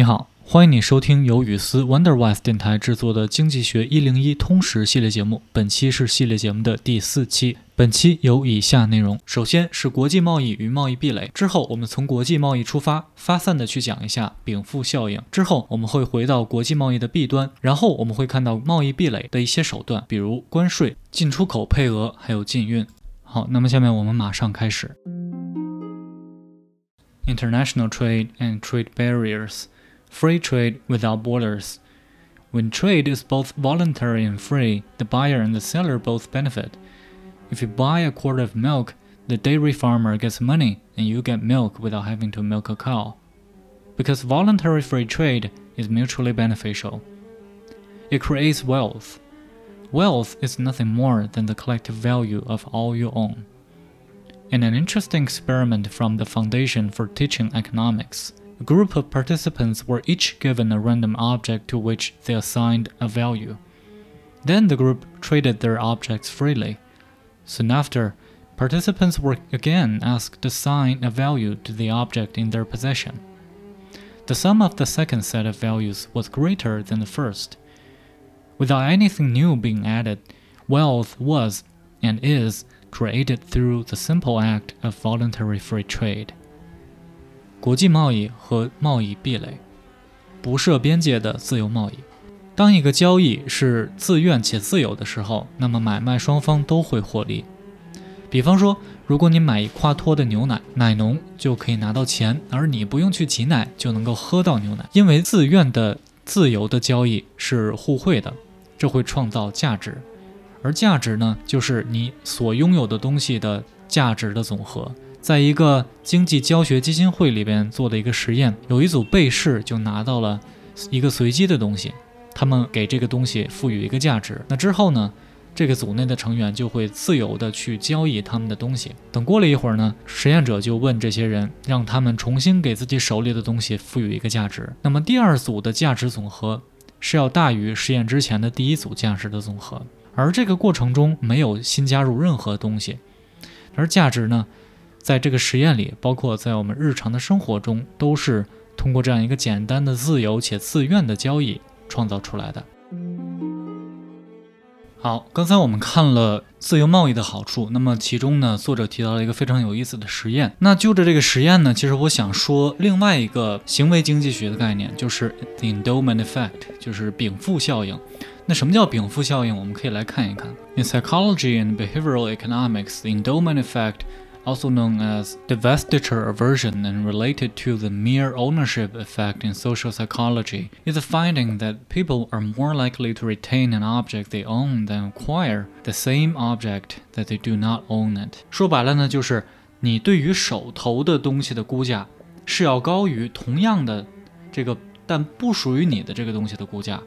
你好，欢迎你收听由雨思 Wonderwise 电台制作的经济学一零一通识系列节目。本期是系列节目的第四期。本期有以下内容：首先是国际贸易与贸易壁垒，之后我们从国际贸易出发，发散的去讲一下禀赋效应。之后我们会回到国际贸易的弊端，然后我们会看到贸易壁垒的一些手段，比如关税、进出口配额，还有禁运。好，那么下面我们马上开始。International trade and trade barriers. Free trade without borders. When trade is both voluntary and free, the buyer and the seller both benefit. If you buy a quart of milk, the dairy farmer gets money and you get milk without having to milk a cow. Because voluntary free trade is mutually beneficial. It creates wealth. Wealth is nothing more than the collective value of all you own. In an interesting experiment from the Foundation for Teaching Economics, a group of participants were each given a random object to which they assigned a value. Then the group traded their objects freely. Soon after, participants were again asked to assign a value to the object in their possession. The sum of the second set of values was greater than the first. Without anything new being added, wealth was and is created through the simple act of voluntary free trade. 国际贸易和贸易壁垒，不设边界的自由贸易。当一个交易是自愿且自由的时候，那么买卖双方都会获利。比方说，如果你买一夸脱的牛奶，奶农就可以拿到钱，而你不用去挤奶就能够喝到牛奶。因为自愿的、自由的交易是互惠的，这会创造价值，而价值呢，就是你所拥有的东西的价值的总和。在一个经济教学基金会里边做的一个实验，有一组被试就拿到了一个随机的东西，他们给这个东西赋予一个价值。那之后呢，这个组内的成员就会自由的去交易他们的东西。等过了一会儿呢，实验者就问这些人，让他们重新给自己手里的东西赋予一个价值。那么第二组的价值总和是要大于实验之前的第一组价值的总和，而这个过程中没有新加入任何东西，而价值呢？在这个实验里，包括在我们日常的生活中，都是通过这样一个简单的、自由且自愿的交易创造出来的。好，刚才我们看了自由贸易的好处，那么其中呢，作者提到了一个非常有意思的实验。那就着这个实验呢，其实我想说另外一个行为经济学的概念，就是 the endowment effect，就是禀赋效应。那什么叫禀赋效应？我们可以来看一看。In psychology and behavioral economics, the endowment effect also known as divestiture aversion and related to the mere ownership effect in social psychology, is the finding that people are more likely to retain an object they own than acquire the same object that they do not own it。说白了呢，就是你对于手头的东西的估价是要高于同样的这个但不属于你的这个东西的估价。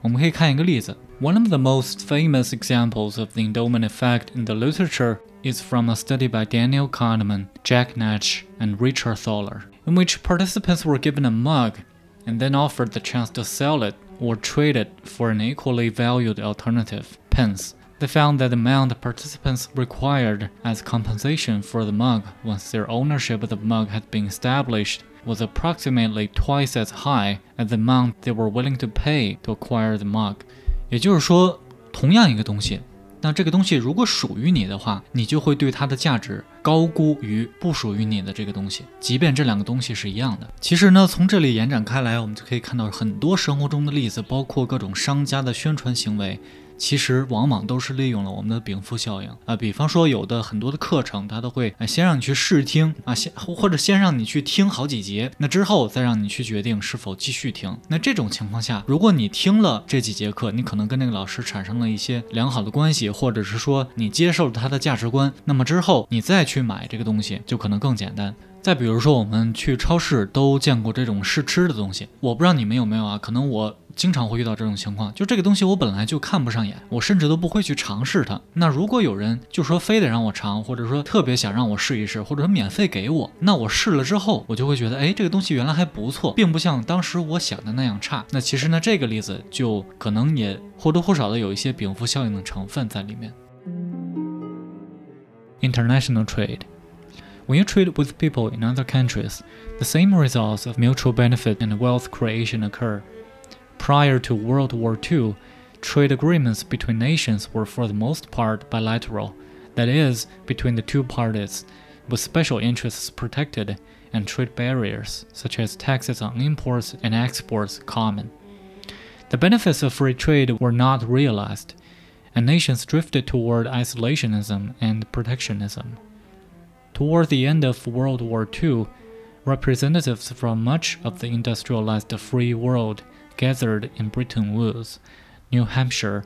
我们可以看一个例子。 One of the most famous examples of the endowment effect in the literature is from a study by Daniel Kahneman, Jack Natch, and Richard Thaler, in which participants were given a mug and then offered the chance to sell it or trade it for an equally valued alternative, pence. They found that the amount participants required as compensation for the mug once their ownership of the mug had been established was approximately twice as high as the amount they were willing to pay to acquire the mug. 也就是说，同样一个东西，那这个东西如果属于你的话，你就会对它的价值高估于不属于你的这个东西，即便这两个东西是一样的。其实呢，从这里延展开来，我们就可以看到很多生活中的例子，包括各种商家的宣传行为。其实往往都是利用了我们的禀赋效应啊，比方说有的很多的课程，它都会先让你去试听啊，先或者先让你去听好几节，那之后再让你去决定是否继续听。那这种情况下，如果你听了这几节课，你可能跟那个老师产生了一些良好的关系，或者是说你接受了他的价值观，那么之后你再去买这个东西就可能更简单。再比如说，我们去超市都见过这种试吃的东西，我不知道你们有没有啊？可能我经常会遇到这种情况，就这个东西我本来就看不上眼，我甚至都不会去尝试它。那如果有人就说非得让我尝，或者说特别想让我试一试，或者说免费给我，那我试了之后，我就会觉得，哎，这个东西原来还不错，并不像当时我想的那样差。那其实呢，这个例子就可能也或多或少的有一些禀赋效应的成分在里面。International trade。When you trade with people in other countries, the same results of mutual benefit and wealth creation occur. Prior to World War II, trade agreements between nations were for the most part bilateral, that is, between the two parties, with special interests protected and trade barriers, such as taxes on imports and exports, common. The benefits of free trade were not realized, and nations drifted toward isolationism and protectionism. Toward the end of World War II, representatives from much of the industrialized free world gathered in Bretton Woods, New Hampshire,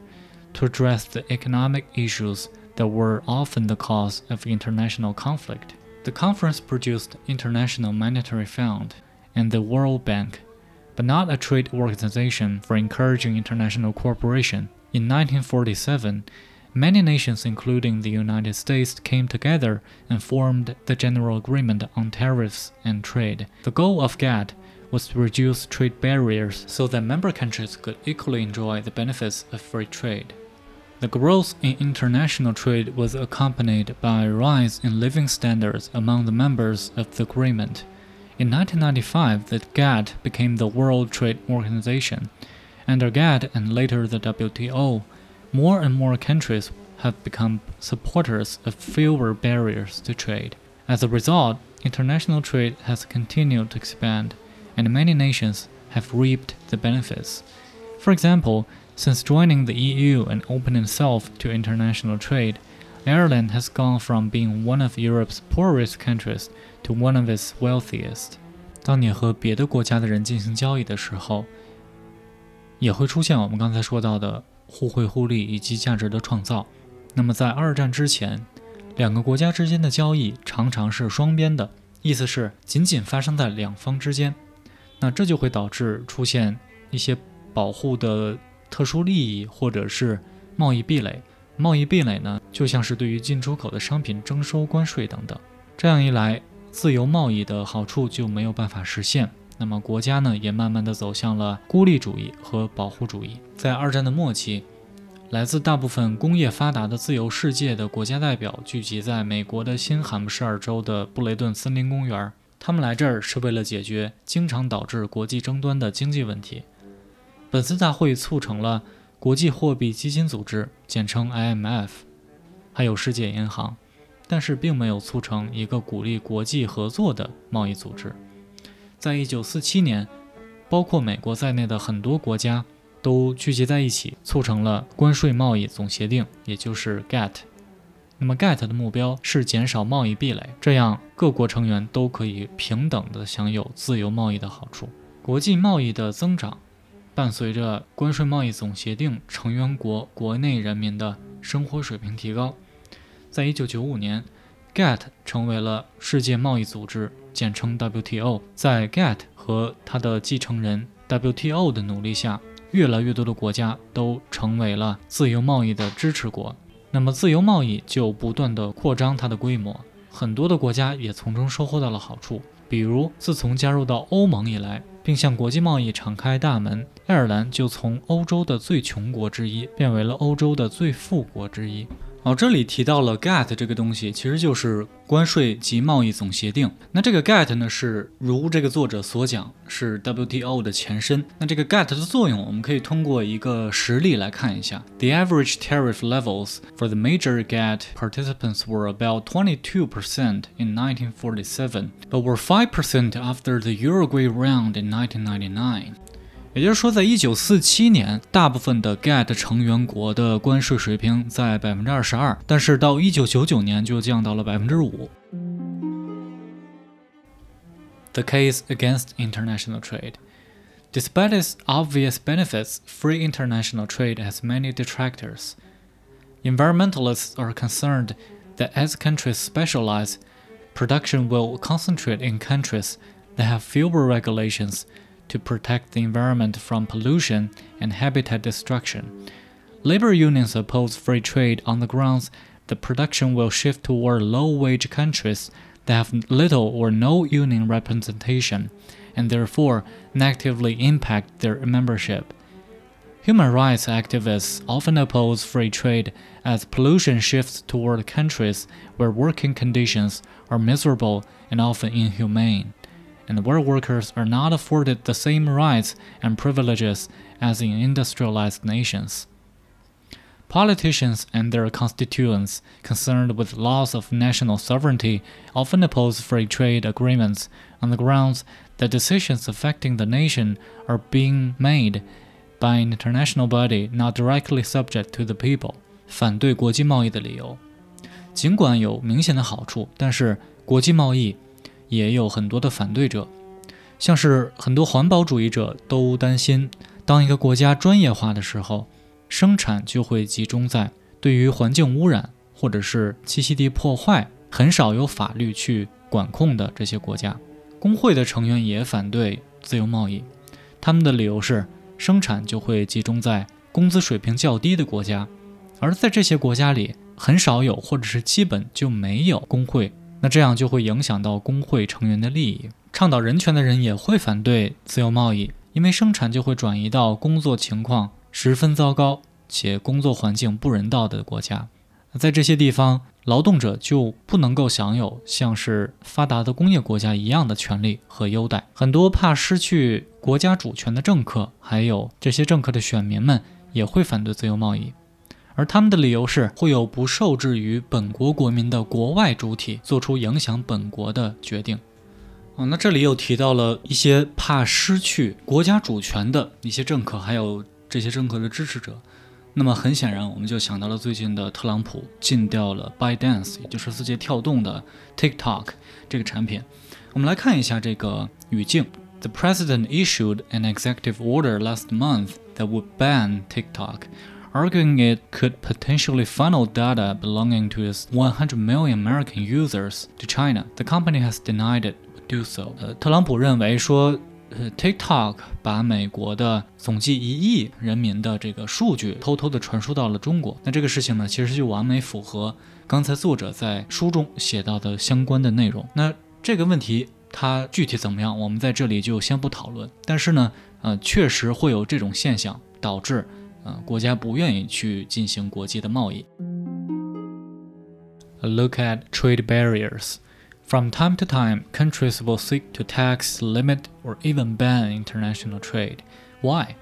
to address the economic issues that were often the cause of international conflict. The conference produced International Monetary Fund and the World Bank, but not a trade organization for encouraging international cooperation. In 1947, Many nations, including the United States, came together and formed the General Agreement on Tariffs and Trade. The goal of GATT was to reduce trade barriers so that member countries could equally enjoy the benefits of free trade. The growth in international trade was accompanied by a rise in living standards among the members of the agreement. In 1995, the GATT became the World Trade Organization. Under GATT and later the WTO, more and more countries have become supporters of fewer barriers to trade. As a result, international trade has continued to expand, and many nations have reaped the benefits. For example, since joining the EU and opening itself to international trade, Ireland has gone from being one of Europe's poorest countries to one of its wealthiest. 当你和别的国家的人进行交易的时候，也会出现我们刚才说到的互惠互利以及价值的创造。那么，在二战之前，两个国家之间的交易常常是双边的，意思是仅仅发生在两方之间。那这就会导致出现一些保护的特殊利益，或者是贸易壁垒。贸易壁垒呢，就像是对于进出口的商品征收关税等等。这样一来，自由贸易的好处就没有办法实现。那么国家呢，也慢慢的走向了孤立主义和保护主义。在二战的末期，来自大部分工业发达的自由世界的国家代表聚集在美国的新罕布什尔州的布雷顿森林公园。他们来这儿是为了解决经常导致国际争端的经济问题。本次大会促成了国际货币基金组织（简称 IMF），还有世界银行，但是并没有促成一个鼓励国际合作的贸易组织。在一九四七年，包括美国在内的很多国家都聚集在一起，促成了关税贸易总协定，也就是 GATT。那么 GATT 的目标是减少贸易壁垒，这样各国成员都可以平等地享有自由贸易的好处。国际贸易的增长，伴随着关税贸易总协定成员国国内人民的生活水平提高。在一九九五年，GATT 成为了世界贸易组织。简称 WTO，在 GATT 和它的继承人 WTO 的努力下，越来越多的国家都成为了自由贸易的支持国。那么，自由贸易就不断地扩张它的规模，很多的国家也从中收获到了好处。比如，自从加入到欧盟以来，并向国际贸易敞开大门，爱尔兰就从欧洲的最穷国之一变为了欧洲的最富国之一。哦，这里提到了 GATT 这个东西，其实就是关税及贸易总协定。那这个 GATT 呢，是如这个作者所讲，是 WTO 的前身。那这个 GATT 的作用，我们可以通过一个实例来看一下。The average tariff levels for the major GATT participants were about 22% in 1947, but were 5% after the Uruguay round in 1999. 也就是说，在一九四七年，大部分的 GATT 成员国的关税水平在百分之二十二，但是到一九九九年就降到了百分之五。The case against international trade. Despite its obvious benefits, free international trade has many detractors. Environmentalists are concerned that as countries specialize, production will concentrate in countries that have fewer regulations to protect the environment from pollution and habitat destruction. Labor unions oppose free trade on the grounds that production will shift toward low wage countries that have little or no union representation and therefore negatively impact their membership. Human rights activists often oppose free trade as pollution shifts toward countries where working conditions are miserable and often inhumane, and where workers are not afforded the same rights and privileges as in industrialized nations. Politicians and their constituents concerned with loss of national sovereignty often oppose free trade agreements on the grounds that decisions affecting the nation are being made by an international body not directly subject to the people。反对国际贸易的理由，尽管有明显的好处，但是国际贸易 也有很多的反对者，像是很多环保主义者都担心，当一个国家专业化的时候，生产就会集中在对于环境污染或者是栖息地破坏很少有法律去管控的这些国家。工会的成员也反对自由贸易，他们的理由是。生产就会集中在工资水平较低的国家，而在这些国家里很少有或者是基本就没有工会，那这样就会影响到工会成员的利益。倡导人权的人也会反对自由贸易，因为生产就会转移到工作情况十分糟糕且工作环境不人道的国家。在这些地方，劳动者就不能够享有像是发达的工业国家一样的权利和优待。很多怕失去国家主权的政客，还有这些政客的选民们，也会反对自由贸易，而他们的理由是会有不受制于本国国民的国外主体做出影响本国的决定。哦，那这里又提到了一些怕失去国家主权的一些政客，还有这些政客的支持者。那么很显然，我们就想到了最近的特朗普禁掉了 Bydance，也就是字节跳动的 TikTok 这个产品。我们来看一下这个语境：The president issued an executive order last month that would ban TikTok, arguing it could potentially funnel data belonging to its 100 million American users to China. The company has denied it would do so. 呃，特朗普认为说。呃，TikTok 把美国的总计一亿人民的这个数据偷偷的传输到了中国，那这个事情呢，其实就完美符合刚才作者在书中写到的相关的内容。那这个问题它具体怎么样，我们在这里就先不讨论。但是呢，呃，确实会有这种现象，导致呃国家不愿意去进行国际的贸易。A look at trade barriers. From time to time, countries will seek to tax, limit, or even ban international trade. Why?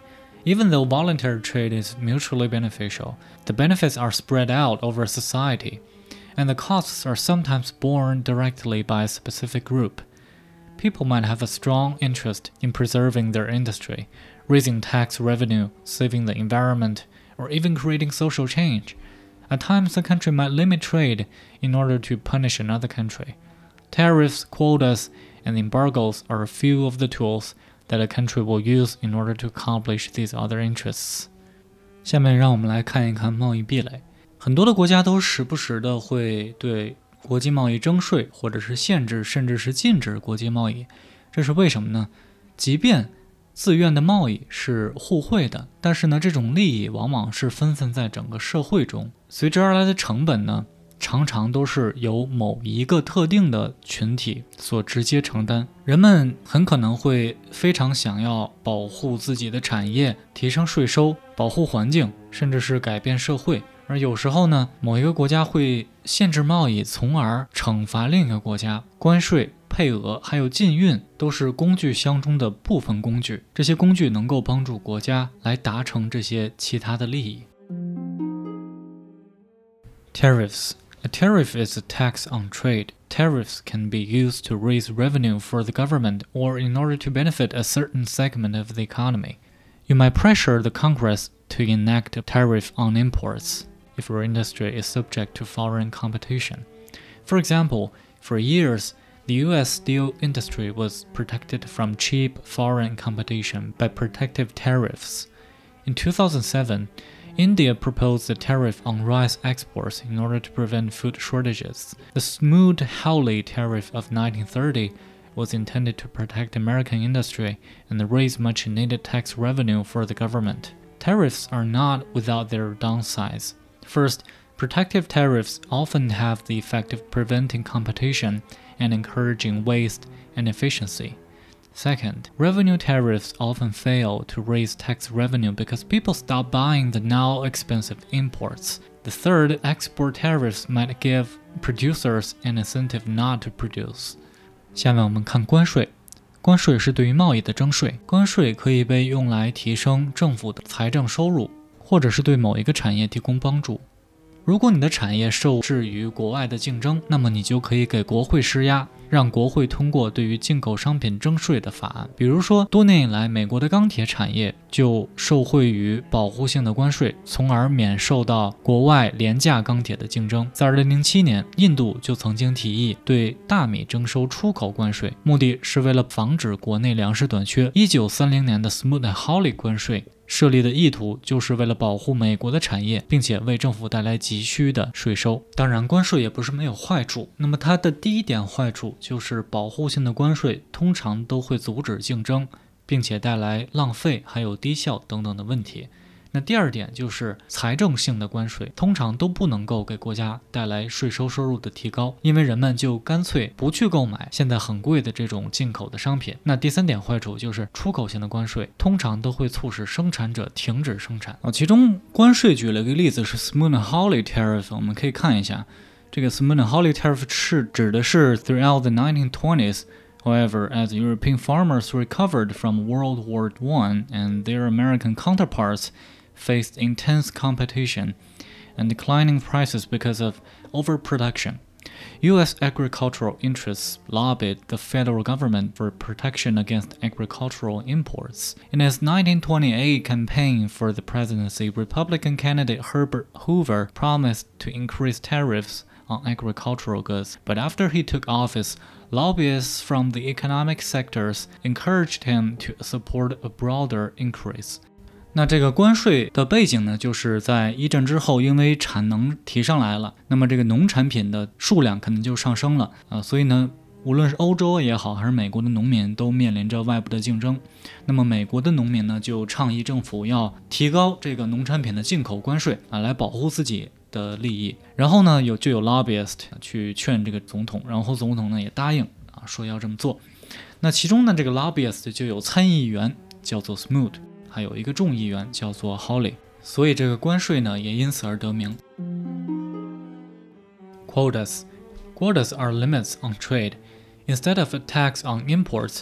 Even though voluntary trade is mutually beneficial, the benefits are spread out over society, and the costs are sometimes borne directly by a specific group. People might have a strong interest in preserving their industry, raising tax revenue, saving the environment, or even creating social change. At times, a country might limit trade in order to punish another country. Tariffs, quotas, and embargoes are a few of the tools that a country will use in order to accomplish these other interests. 下面让我们来看一看贸易壁垒。很多的国家都时不时的会对 国际贸易征税，或者是限制，甚至是禁止国际贸易。这是为什么呢？即便自愿的贸易是互惠的，但是呢，这种利益往往是分散在整个社会中，随之而来的成本呢？常常都是由某一个特定的群体所直接承担。人们很可能会非常想要保护自己的产业，提升税收，保护环境，甚至是改变社会。而有时候呢，某一个国家会限制贸易，从而惩罚另一个国家。关税、配额还有禁运都是工具箱中的部分工具。这些工具能够帮助国家来达成这些其他的利益。Tariffs A tariff is a tax on trade. Tariffs can be used to raise revenue for the government or in order to benefit a certain segment of the economy. You might pressure the Congress to enact a tariff on imports if your industry is subject to foreign competition. For example, for years, the US steel industry was protected from cheap foreign competition by protective tariffs. In 2007, India proposed a tariff on rice exports in order to prevent food shortages. The Smoot-Hawley tariff of 1930 was intended to protect American industry and raise much needed tax revenue for the government. Tariffs are not without their downsides. First, protective tariffs often have the effect of preventing competition and encouraging waste and efficiency. Second, revenue tariffs often fail to raise tax revenue because people stop buying the now expensive imports. The third, export tariffs might give producers an incentive not to produce. 下面我们看关税。关税是对于贸易的征税，关税可以被用来提升政府的财政收入， 或者是对某一个产业提供帮助。如果你的产业受制于国外的竞争，那么你就可以给国会施压，让国会通过对于进口商品征税的法案。比如说，多年以来，美国的钢铁产业就受惠于保护性的关税，从而免受到国外廉价钢铁的竞争。在2007年，印度就曾经提议对大米征收出口关税，目的是为了防止国内粮食短缺。1930年的 Smoot-Hawley 关税。设立的意图就是为了保护美国的产业，并且为政府带来急需的税收。当然，关税也不是没有坏处。那么它的第一点坏处就是保护性的关税通常都会阻止竞争，并且带来浪费还有低效等等的问题。那第二点就是财政性的关税，通常都不能够给国家带来税收收入的提高，因为人们就干脆不去购买现在很贵的这种进口的商品。那第三点坏处就是出口型的关税，通常都会促使生产者停止生产啊。其中关税举了个例子是 Smoot-Hawley Tariff，我们可以看一下，这个 Smoot-Hawley Tariff 是指的是 throughout the 1920s。However, as European farmers recovered from World War I and their American counterparts faced intense competition and declining prices because of overproduction. U.S. agricultural interests lobbied the federal government for protection against agricultural imports. In his 1928 campaign for the presidency, Republican candidate Herbert Hoover promised to increase tariffs on agricultural goods, but after he took office, lobbyists from the economic sectors encouraged him to support a broader increase. 那这个关税的背景呢，就是在一战之后，因为产能提上来了，那么这个农产品的数量可能就上升了啊，所以呢，无论是欧洲也好，还是美国的农民都面临着外部的竞争。那么美国的农民呢，就倡议政府要提高这个农产品的进口关税啊，来保护自己的利益。然后呢，有就有 lobbyist 去劝这个总统，然后总统呢也答应啊，说要这么做。那其中呢，这个 lobbyist 就有参议员叫做 Smoot。还有一个众议员叫做 Holly，所以这个关税呢也因此而得名。Quotas Quotas are limits on trade. Instead of a tax on imports,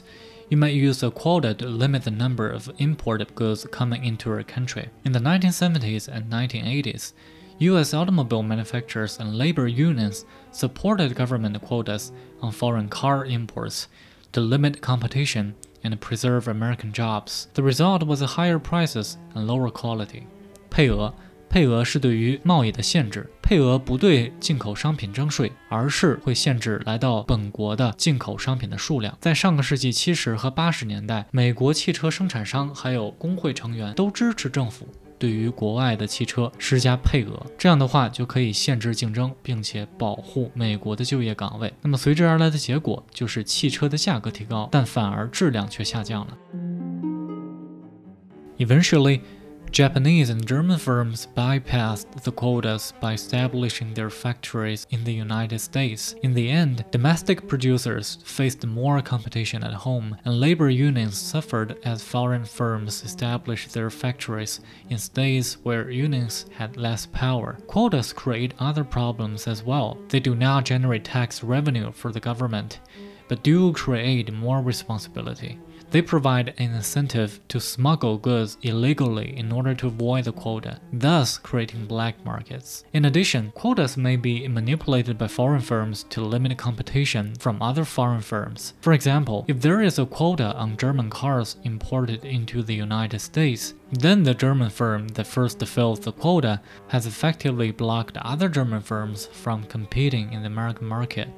you might use a quota to limit the number of imported goods coming into a country. In the 1970s and 1980s, U.S. automobile manufacturers and labor unions supported government quotas on foreign car imports to limit competition and preserve American jobs. The result was higher prices and lower quality. 配额，配额是对于贸易的限制。配额不对进口商品征税，而是会限制来到本国的进口商品的数量。在上个世纪七十和八十年代，美国汽车生产商还有工会成员都支持政府对于国外的汽车施加配额，这样的话就可以限制竞争，并且保护美国的就业岗位。那么随之而来的结果就是汽车的价格提高，但反而质量却下降了。Eventually. Japanese and German firms bypassed the quotas by establishing their factories in the United States. In the end, domestic producers faced more competition at home, and labor unions suffered as foreign firms established their factories in states where unions had less power. Quotas create other problems as well. They do not generate tax revenue for the government, but do create more responsibility. They provide an incentive to smuggle goods illegally in order to avoid the quota, thus creating black markets. In addition, quotas may be manipulated by foreign firms to limit competition from other foreign firms. For example, if there is a quota on German cars imported into the United States, then the German firm that first fills the quota has effectively blocked other German firms from competing in the American market.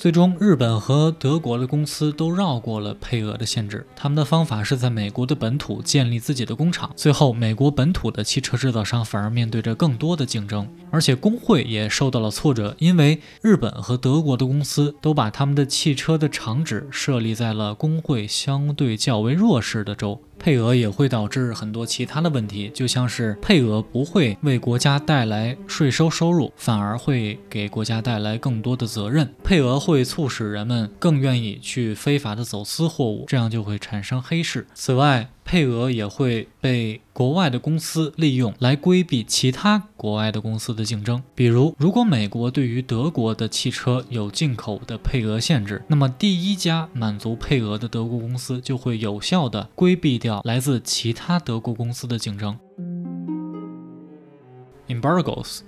最终，日本和德国的公司都绕过了配额的限制。他们的方法是在美国的本土建立自己的工厂。最后，美国本土的汽车制造商反而面对着更多的竞争，而且工会也受到了挫折，因为日本和德国的公司都把他们的汽车的厂址设立在了工会相对较为弱势的州。配额也会导致很多其他的问题，就像是配额不会为国家带来税收收入，反而会给国家带来更多的责任。配额会促使人们更愿意去非法的走私货物，这样就会产生黑市。此外，配额也会被国外的公司利用来规避其他国外的公司的竞争。比如，如果美国对于德国的汽车有进口的配额限制，那么第一家满足配额的德国公司就会有效的规避掉来自其他德国公司的竞争。Embargoes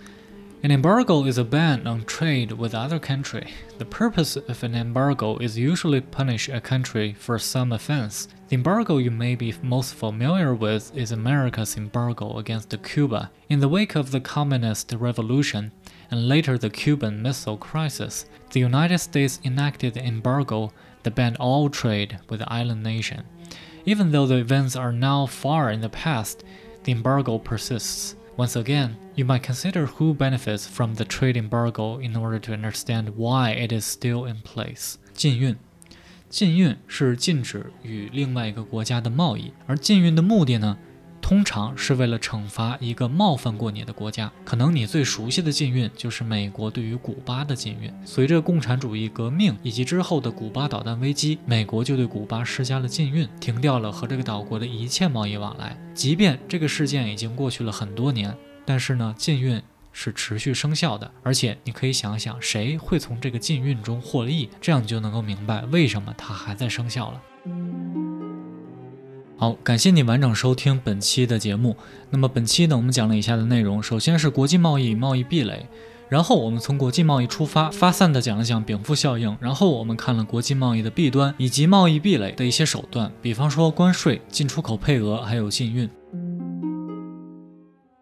An embargo is a ban on trade with other country. The purpose of an embargo is usually punish a country for some offense. The embargo you may be most familiar with is America's embargo against Cuba. In the wake of the Communist Revolution and later the Cuban Missile Crisis, the United States enacted an embargo that banned all trade with the island nation. Even though the events are now far in the past, the embargo persists. Once again, you might consider who benefits from the trade embargo in order to understand why it is still in place. 禁运，禁运是禁止与另外一个国家的贸易，而禁运的目的呢， 通常是为了惩罚一个冒犯过你的国家。可能你最熟悉的禁运就是美国对于古巴的禁运。随着共产主义革命以及之后的古巴导弹危机，美国就对古巴施加了禁运，停掉了和这个岛国的一切贸易往来。即便这个事件已经过去了很多年，但是呢，禁运是持续生效的。而且你可以想想，谁会从这个禁运中获利？这样你就能够明白为什么它还在生效了。好，感谢你完整收听本期的节目。那么本期呢，我们讲了以下的内容：首先是国际贸易贸易壁垒，然后我们从国际贸易出发，发散的讲了讲禀赋效应，然后我们看了国际贸易的弊端以及贸易壁垒的一些手段，比方说关税、进出口配额，还有禁运。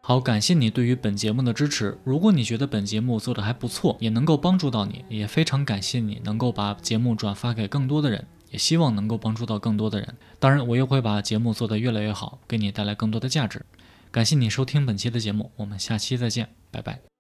好，感谢你对于本节目的支持。如果你觉得本节目做的还不错，也能够帮助到你，也非常感谢你能够把节目转发给更多的人。也希望能够帮助到更多的人。当然，我又会把节目做得越来越好，给你带来更多的价值。感谢你收听本期的节目，我们下期再见，拜拜。